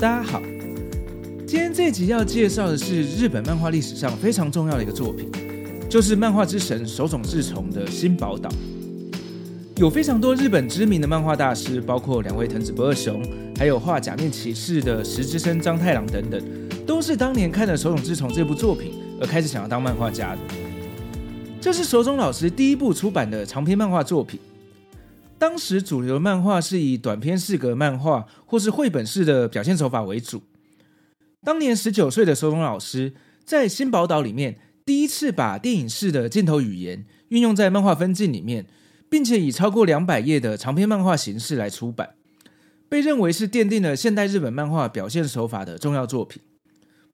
大家好，今天这集要介绍的是日本漫画历史上非常重要的一个作品，就是漫画之神手冢治虫的《新宝岛》。有非常多日本知名的漫画大师，包括两位藤子不二雄，还有画假面骑士的石之森章太郎等等，都是当年看了手冢治虫这部作品而开始想要当漫画家的。这是手冢老师第一部出版的长篇漫画作品。当时主流漫画是以短篇四格漫画或是绘本式的表现手法为主。当年十九岁的手冢老师在《新宝岛》里面第一次把电影式的镜头语言运用在漫画分镜里面，并且以超过两百页的长篇漫画形式来出版，被认为是奠定了现代日本漫画表现手法的重要作品。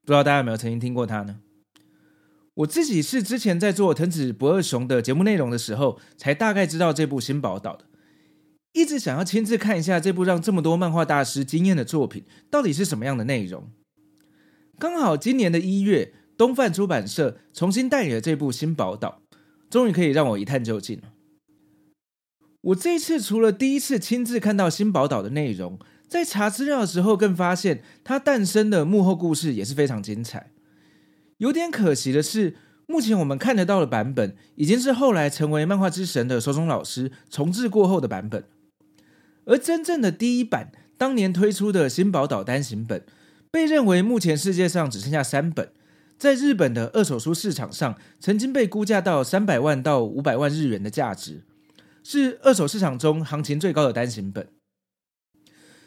不知道大家有没有曾经听过他呢？我自己是之前在做藤子不二雄的节目内容的时候，才大概知道这部《新宝岛》的。一直想要亲自看一下这部让这么多漫画大师惊艳的作品到底是什么样的内容。刚好今年的一月，东贩出版社重新代理了这部《新宝岛》，终于可以让我一探究竟了。我这一次除了第一次亲自看到《新宝岛》的内容，在查资料的时候更发现它诞生的幕后故事也是非常精彩。有点可惜的是，目前我们看得到的版本已经是后来成为漫画之神的手冢老师重制过后的版本。而真正的第一版，当年推出的《新宝岛》单行本，被认为目前世界上只剩下三本，在日本的二手书市场上，曾经被估价到三百万到五百万日元的价值，是二手市场中行情最高的单行本。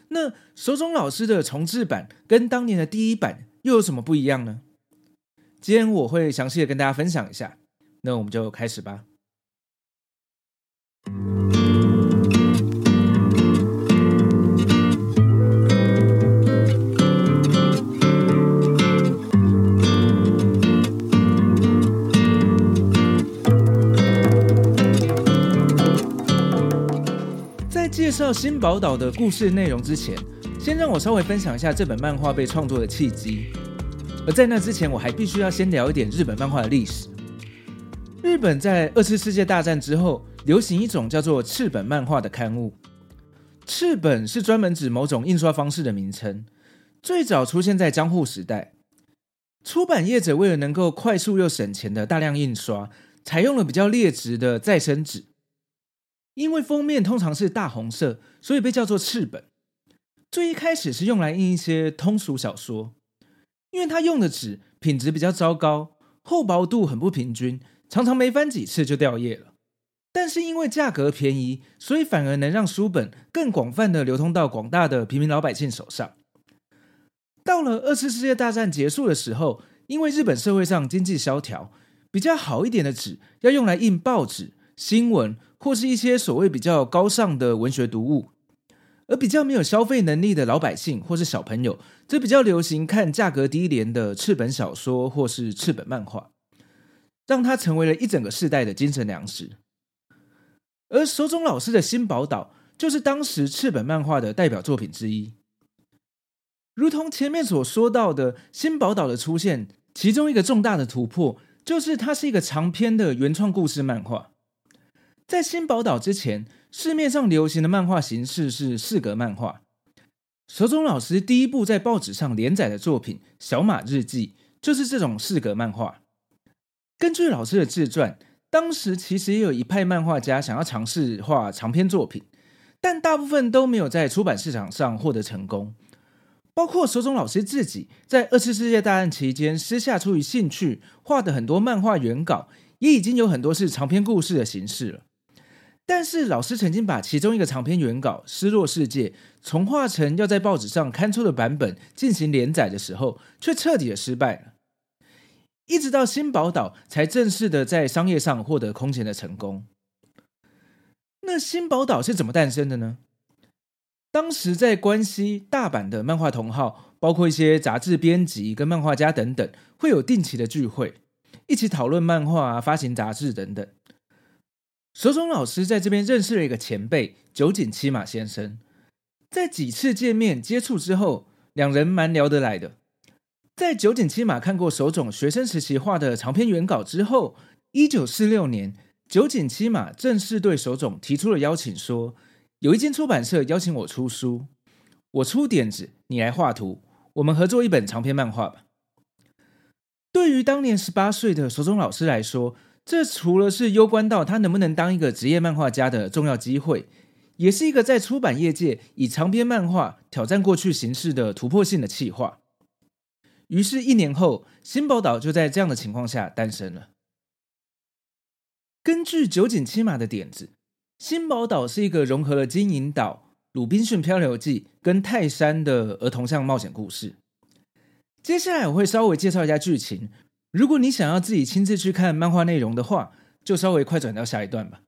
那手冢老师的重制版跟当年的第一版又有什么不一样呢？今天我会详细的跟大家分享一下，那我们就开始吧。介绍新宝岛的故事内容之前，先让我稍微分享一下这本漫画被创作的契机。而在那之前，我还必须要先聊一点日本漫画的历史。日本在二次世界大战之后，流行一种叫做赤本漫画的刊物。赤本是专门指某种印刷方式的名称，最早出现在江户时代。出版业者为了能够快速又省钱的大量印刷，采用了比较劣质的再生纸。因为封面通常是大红色，所以被叫做赤本。最一开始是用来印一些通俗小说，因为它用的纸品质比较糟糕，厚薄度很不平均，常常没翻几次就掉页了。但是因为价格便宜，所以反而能让书本更广泛的流通到广大的平民老百姓手上。到了二次世界大战结束的时候，因为日本社会上经济萧条，比较好一点的纸要用来印报纸、新闻。或是一些所谓比较高尚的文学读物，而比较没有消费能力的老百姓或是小朋友，则比较流行看价格低廉的赤本小说或是赤本漫画，让它成为了一整个世代的精神粮食。而手冢老师的《新宝岛》就是当时赤本漫画的代表作品之一。如同前面所说到的，《新宝岛》的出现，其中一个重大的突破，就是它是一个长篇的原创故事漫画。在新宝岛之前，市面上流行的漫画形式是四格漫画。手冢老师第一部在报纸上连载的作品《小马日记》就是这种四格漫画。根据老师的自传，当时其实也有一派漫画家想要尝试画长篇作品，但大部分都没有在出版市场上获得成功。包括手冢老师自己在二次世界大战期间私下出于兴趣画的很多漫画原稿，也已经有很多是长篇故事的形式了。但是老师曾经把其中一个长篇原稿《失落世界》重化成要在报纸上刊出的版本进行连载的时候，却彻底的失败了。一直到《新宝岛》才正式的在商业上获得空前的成功。那《新宝岛》是怎么诞生的呢？当时在关西、大阪的漫画同好，包括一些杂志编辑跟漫画家等等，会有定期的聚会，一起讨论漫画、发行杂志等等。手冢老师在这边认识了一个前辈酒井七马先生，在几次见面接触之后，两人蛮聊得来的。在酒井七马看过手冢学生时期画的长篇原稿之后，一九四六年，酒井七马正式对手冢提出了邀请，说有一间出版社邀请我出书，我出点子，你来画图，我们合作一本长篇漫画吧。对于当年十八岁的手冢老师来说，这除了是攸关到他能不能当一个职业漫画家的重要机会，也是一个在出版业界以长篇漫画挑战过去形式的突破性的企划。于是，一年后，新宝岛就在这样的情况下诞生了。根据酒井七马的点子，新宝岛是一个融合了金银岛、鲁滨逊漂流记跟泰山的儿童向冒险故事。接下来我会稍微介绍一下剧情。如果你想要自己亲自去看漫画内容的话，就稍微快转到下一段吧。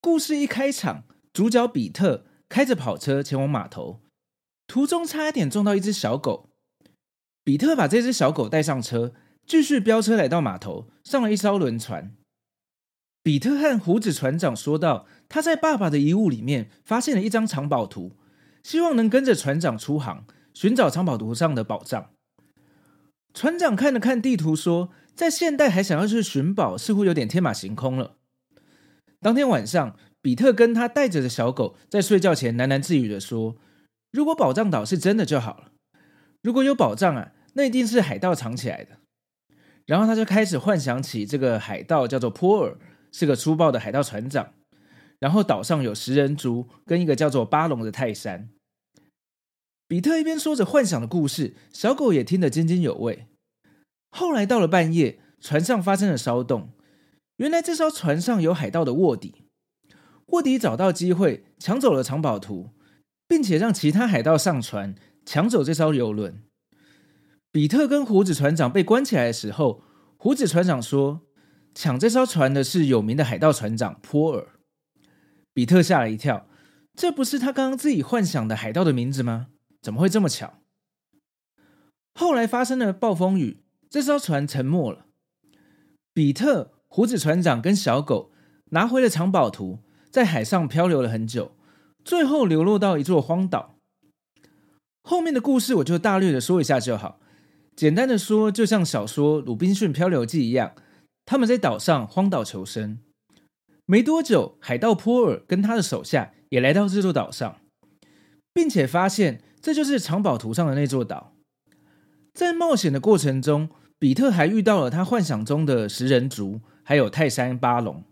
故事一开场，主角比特开着跑车前往码头，途中差一点撞到一只小狗。比特把这只小狗带上车，继续飙车来到码头，上了一艘轮船。比特和胡子船长说道：“他在爸爸的遗物里面发现了一张藏宝图，希望能跟着船长出航，寻找藏宝图上的宝藏。”船长看了看地图，说：“在现代还想要去寻宝，似乎有点天马行空了。”当天晚上，比特跟他带着的小狗在睡觉前喃喃自语的说：“如果宝藏岛是真的就好了。”如果有宝藏啊，那一定是海盗藏起来的。然后他就开始幻想起这个海盗叫做波尔，是个粗暴的海盗船长。然后岛上有食人族跟一个叫做巴龙的泰山。比特一边说着幻想的故事，小狗也听得津津有味。后来到了半夜，船上发生了骚动。原来这艘船上有海盗的卧底，卧底找到机会抢走了藏宝图，并且让其他海盗上船。抢走这艘游轮，比特跟胡子船长被关起来的时候，胡子船长说：“抢这艘船的是有名的海盗船长波尔。”比特吓了一跳，这不是他刚刚自己幻想的海盗的名字吗？怎么会这么巧？后来发生了暴风雨，这艘船沉没了。比特、胡子船长跟小狗拿回了藏宝图，在海上漂流了很久，最后流落到一座荒岛。后面的故事我就大略的说一下就好。简单的说，就像小说《鲁滨逊漂流记》一样，他们在岛上荒岛求生。没多久，海盗波尔跟他的手下也来到这座岛上，并且发现这就是藏宝图上的那座岛。在冒险的过程中，比特还遇到了他幻想中的食人族，还有泰山巴龙。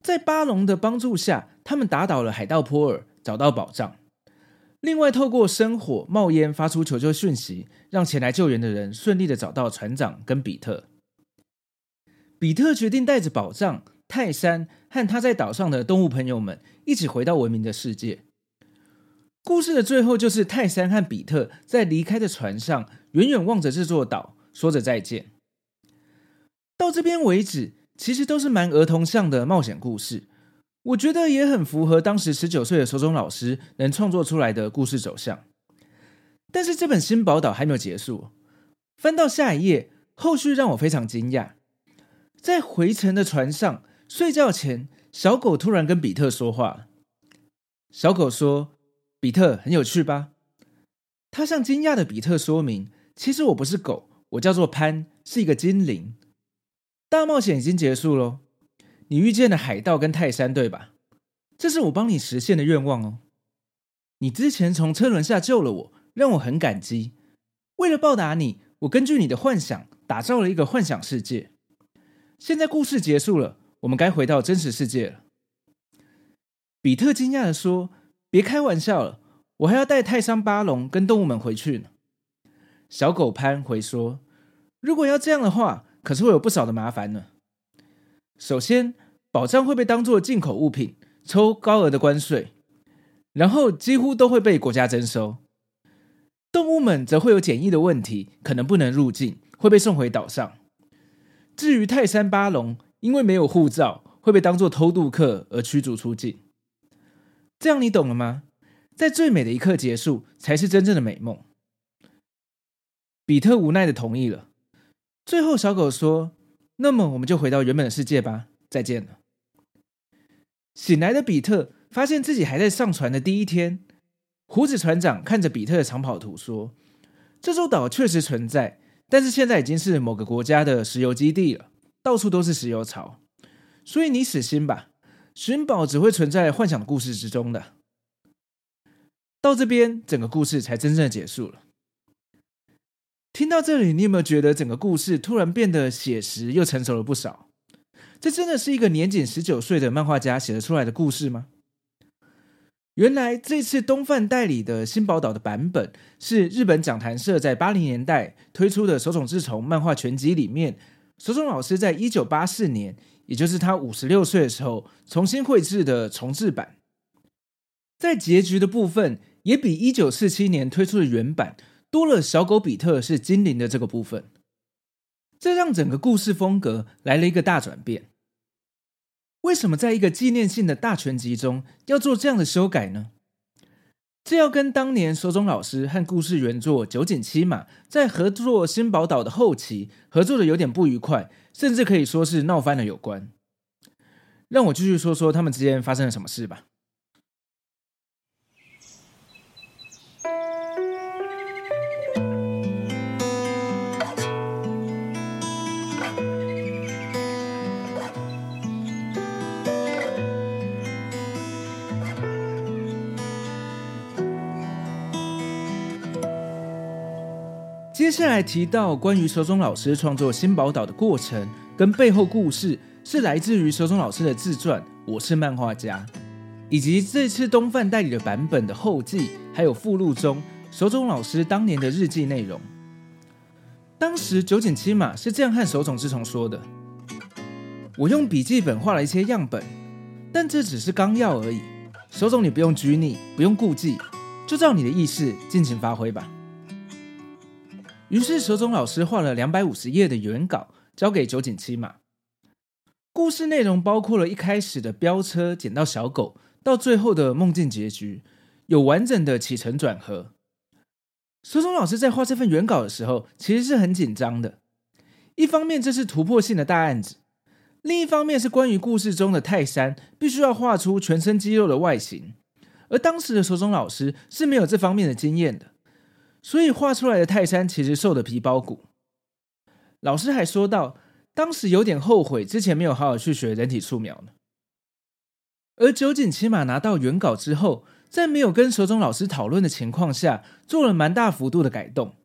在巴龙的帮助下，他们打倒了海盗波尔，找到宝藏。另外，透过生火冒烟发出求救讯息，让前来救援的人顺利的找到船长跟比特。比特决定带着宝藏、泰山和他在岛上的动物朋友们一起回到文明的世界。故事的最后，就是泰山和比特在离开的船上，远远望着这座岛，说着再见。到这边为止，其实都是蛮儿童向的冒险故事。我觉得也很符合当时十九岁的手冢老师能创作出来的故事走向。但是这本新宝岛还没有结束，翻到下一页，后续让我非常惊讶。在回程的船上，睡觉前，小狗突然跟比特说话。小狗说：“比特，很有趣吧？”他向惊讶的比特说明：“其实我不是狗，我叫做潘，是一个精灵。大冒险已经结束喽。”你遇见了海盗跟泰山，对吧？这是我帮你实现的愿望哦。你之前从车轮下救了我，让我很感激。为了报答你，我根据你的幻想打造了一个幻想世界。现在故事结束了，我们该回到真实世界了。比特惊讶地说：“别开玩笑了，我还要带泰山巴龙跟动物们回去呢。”小狗潘回说：“如果要这样的话，可是会有不少的麻烦呢。首先。”宝藏会被当作进口物品，抽高额的关税，然后几乎都会被国家征收。动物们则会有检疫的问题，可能不能入境，会被送回岛上。至于泰山巴龙，因为没有护照，会被当作偷渡客而驱逐出境。这样你懂了吗？在最美的一刻结束，才是真正的美梦。比特无奈的同意了。最后，小狗说：“那么，我们就回到原本的世界吧。再见了。”醒来的比特发现自己还在上船的第一天。胡子船长看着比特的长跑图说：“这座岛确实存在，但是现在已经是某个国家的石油基地了，到处都是石油槽。所以你死心吧，寻宝只会存在幻想的故事之中的。”到这边，整个故事才真正的结束了。听到这里，你有没有觉得整个故事突然变得写实又成熟了不少？这真的是一个年仅十九岁的漫画家写得出来的故事吗？原来这次东贩代理的新宝岛的版本是日本讲谈社在八零年代推出的手冢治虫漫画全集里面，手冢老师在一九八四年，也就是他五十六岁的时候重新绘制的重制版。在结局的部分，也比一九四七年推出的原版多了小狗比特是精灵的这个部分，这让整个故事风格来了一个大转变。为什么在一个纪念性的大全集中要做这样的修改呢？这要跟当年手中老师和故事原作酒井七马在合作新宝岛的后期合作的有点不愉快，甚至可以说是闹翻了有关。让我继续说说他们之间发生了什么事吧。接下来提到关于手冢老师创作新宝岛的过程跟背后故事，是来自于手冢老师的自传《我是漫画家》，以及这次东贩代理的版本的后记，还有附录中手冢老师当年的日记内容。当时酒井七马是这样和手冢治虫说的：“我用笔记本画了一些样本，但这只是纲要而已。手冢，你不用拘泥，不用顾忌，就照你的意思尽情发挥吧。”于是，手塚老师画了两百五十页的原稿，交给酒井七马。故事内容包括了一开始的飙车捡到小狗，到最后的梦境结局，有完整的起承转合。手总老师在画这份原稿的时候，其实是很紧张的。一方面，这是突破性的大案子；另一方面，是关于故事中的泰山必须要画出全身肌肉的外形，而当时的手总老师是没有这方面的经验的。所以画出来的泰山其实瘦的皮包骨。老师还说到，当时有点后悔之前没有好好去学人体素描呢。而酒井起码拿到原稿之后，在没有跟手塚老师讨论的情况下，做了蛮大幅度的改动。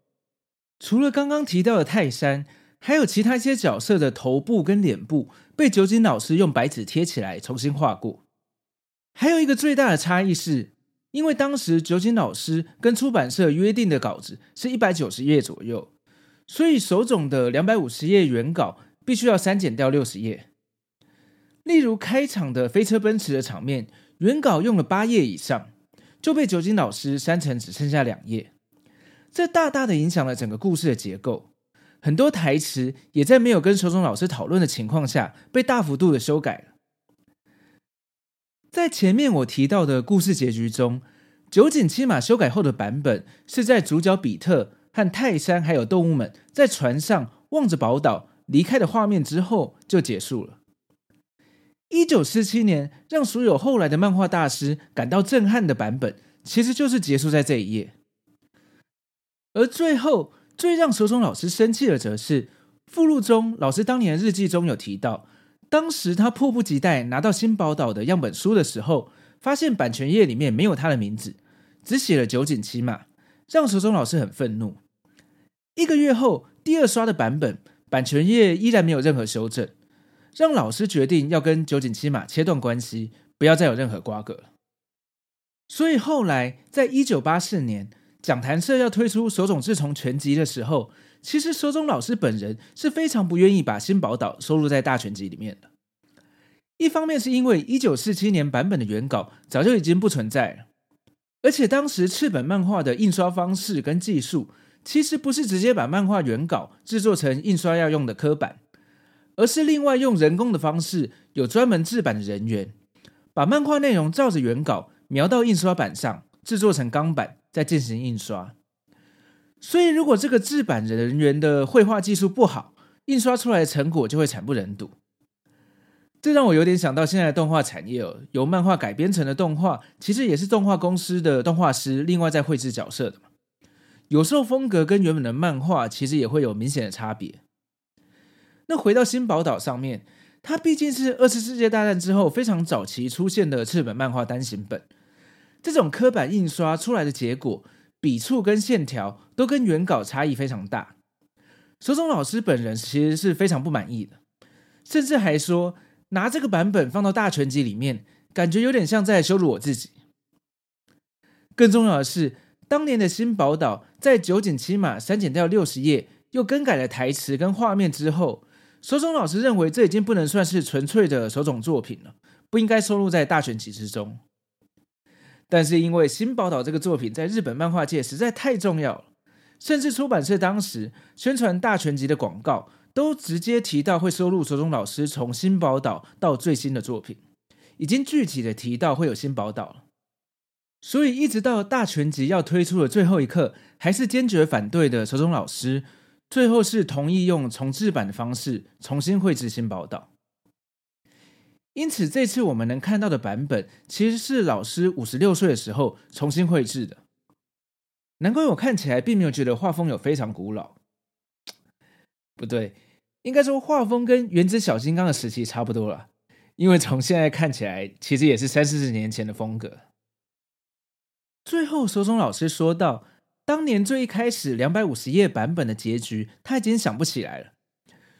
除了刚刚提到的泰山，还有其他一些角色的头部跟脸部被酒井老师用白纸贴起来重新画过。还有一个最大的差异是。因为当时酒井老师跟出版社约定的稿子是一百九十页左右，所以手冢的两百五十页原稿必须要删减掉六十页。例如开场的飞车奔驰的场面，原稿用了八页以上，就被酒井老师删成只剩下两页。这大大的影响了整个故事的结构，很多台词也在没有跟手塚老师讨论的情况下被大幅度的修改了。在前面我提到的故事结局中，酒井七马修改后的版本是在主角比特和泰山还有动物们在船上望着宝岛离开的画面之后就结束了。一九四七年让所有后来的漫画大师感到震撼的版本，其实就是结束在这一页。而最后最让手冢老师生气的，则是附录中老师当年日记中有提到。当时他迫不及待拿到新宝岛的样本书的时候，发现版权页里面没有他的名字，只写了酒井七马，让手塚老师很愤怒。一个月后，第二刷的版本版权页依然没有任何修正，让老师决定要跟酒井七马切断关系，不要再有任何瓜葛。所以后来，在一九八四年，讲谈社要推出手冢治虫全集的时候。其实，手塚老师本人是非常不愿意把新宝岛收录在大全集里面的。一方面是因为一九四七年版本的原稿早就已经不存在了，而且当时赤本漫画的印刷方式跟技术，其实不是直接把漫画原稿制作成印刷要用的刻板，而是另外用人工的方式，有专门制版的人员，把漫画内容照着原稿描到印刷板上，制作成钢板，再进行印刷。所以，如果这个制版人员的绘画技术不好，印刷出来的成果就会惨不忍睹。这让我有点想到现在的动画产业哦，由漫画改编成的动画，其实也是动画公司的动画师另外在绘制角色的嘛。有时候风格跟原本的漫画其实也会有明显的差别。那回到新宝岛上面，它毕竟是二次世界大战之后非常早期出现的赤本漫画单行本，这种刻板印刷出来的结果，笔触跟线条都跟原稿差异非常大。手冢老师本人其实是非常不满意的，甚至还说拿这个版本放到大全集里面，感觉有点像在羞辱我自己。更重要的是，当年的新宝岛在酒井七马删减掉六十页，又更改了台词跟画面之后，手冢老师认为这已经不能算是纯粹的手冢作品了，不应该收录在大全集之中。但是因为新宝岛这个作品在日本漫画界实在太重要了。甚至出版社当时宣传大全集的广告，都直接提到会收录手中老师从新宝岛到最新的作品，已经具体的提到会有新宝岛了。所以一直到大全集要推出的最后一刻，还是坚决反对的手中老师，最后是同意用重制版的方式重新绘制新宝岛。因此这次我们能看到的版本，其实是老师五十六岁的时候重新绘制的。难怪我看起来并没有觉得画风有非常古老，不对，应该说画风跟原子小金刚的时期差不多了，因为从现在看起来，其实也是三四十年前的风格。最后，手塚老师说到，当年最一开始两百五十页版本的结局，他已经想不起来了，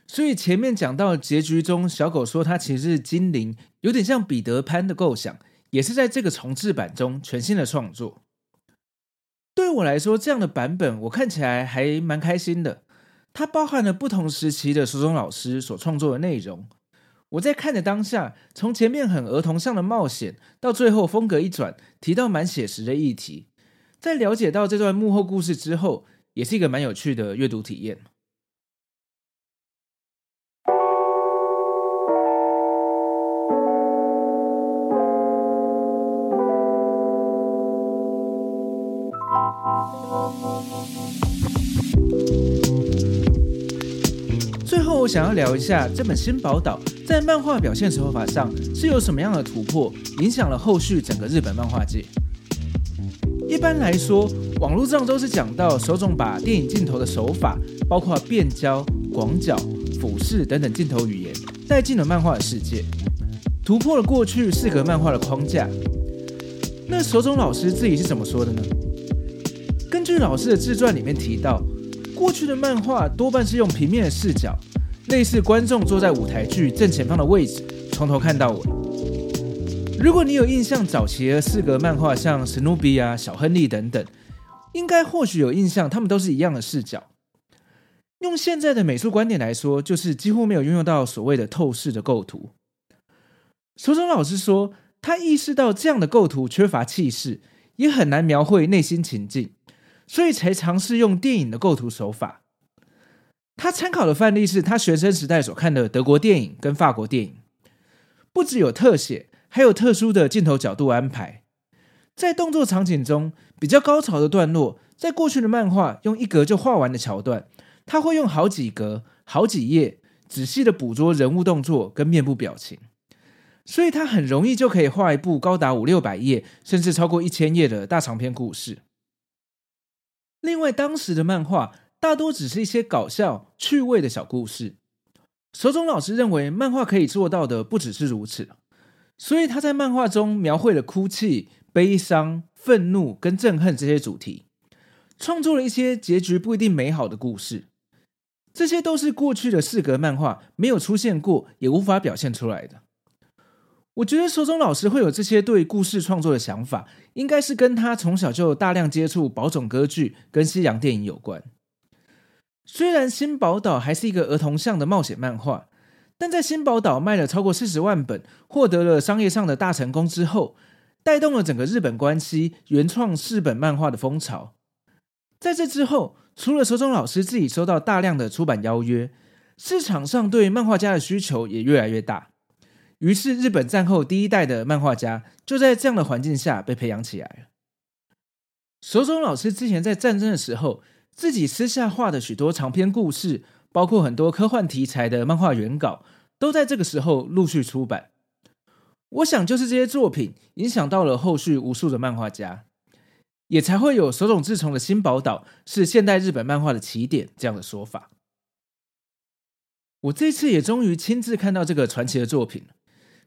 所以前面讲到结局中，小狗说它其实是精灵，有点像彼得潘的构想，也是在这个重制版中全新的创作。对我来说，这样的版本我看起来还蛮开心的。它包含了不同时期的手塚老师所创作的内容。我在看的当下，从前面很儿童向的冒险，到最后风格一转，提到蛮写实的议题。在了解到这段幕后故事之后，也是一个蛮有趣的阅读体验。最后，我想要聊一下这本《新宝岛》在漫画表现手法上是有什么样的突破，影响了后续整个日本漫画界。一般来说，网络上都是讲到手冢把电影镜头的手法，包括变焦、广角、俯视等等镜头语言，带进了漫画的世界，突破了过去四格漫画的框架。那手冢老师自己是怎么说的呢？老师的自传里面提到，过去的漫画多半是用平面的视角，类似观众坐在舞台剧正前方的位置，从头看到尾。如果你有印象，早期的四格漫画像史努比啊、小亨利等等，应该或许有印象，他们都是一样的视角。用现在的美术观点来说，就是几乎没有运用到所谓的透视的构图。手塚老师说，他意识到这样的构图缺乏气势，也很难描绘内心情境。所以才尝试用电影的构图手法。他参考的范例是他学生时代所看的德国电影跟法国电影，不只有特写，还有特殊的镜头角度安排。在动作场景中，比较高潮的段落，在过去的漫画用一格就画完的桥段，他会用好几格、好几页，仔细的捕捉人物动作跟面部表情，所以他很容易就可以画一部高达五六百页，甚至超过一千页的大长篇故事。另外，当时的漫画大多只是一些搞笑、趣味的小故事。手冢老师认为，漫画可以做到的不只是如此，所以他在漫画中描绘了哭泣、悲伤、愤怒跟憎恨这些主题，创作了一些结局不一定美好的故事。这些都是过去的四格漫画没有出现过，也无法表现出来的。我觉得手塚老师会有这些对故事创作的想法，应该是跟他从小就大量接触宝冢歌剧跟西洋电影有关。虽然新宝岛还是一个儿童向的冒险漫画，但在新宝岛卖了超过四十万本，获得了商业上的大成功之后，带动了整个日本关西原创日本漫画的风潮。在这之后，除了手塚老师自己收到大量的出版邀约，市场上对漫画家的需求也越来越大。于是日本战后第一代的漫画家就在这样的环境下被培养起来了。手冢老师之前在战争的时候，自己私下画的许多长篇故事，包括很多科幻题材的漫画原稿，都在这个时候陆续出版。我想，就是这些作品影响到了后续无数的漫画家，也才会有手冢治虫的新宝岛是现代日本漫画的起点这样的说法。我这次也终于亲自看到这个传奇的作品，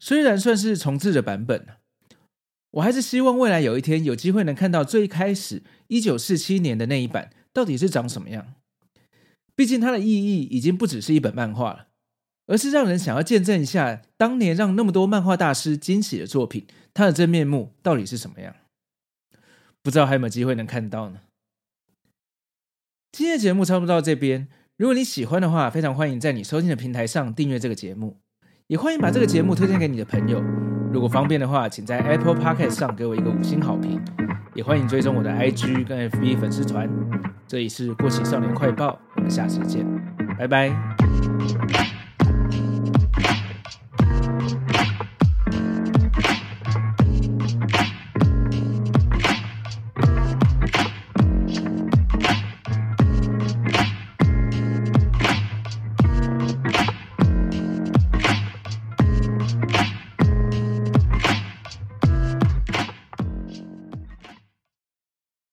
虽然算是重制的版本，我还是希望未来有一天有机会能看到最开始一九四七年的那一版到底是长什么样。毕竟它的意义已经不只是一本漫画了。而是让人想要见证一下当年让那么多漫画大师惊喜的作品，它的真面目到底是什么样？不知道还有没有机会能看到呢？今天的节目差不多到这边，如果你喜欢的话，非常欢迎在你收听的平台上订阅这个节目，也欢迎把这个节目推荐给你的朋友。如果方便的话，请在 Apple Podcast 上给我一个五星好评，也欢迎追踪我的 IG 跟 FB 粉丝团。这里是过期少年快报，我们下次见，拜拜。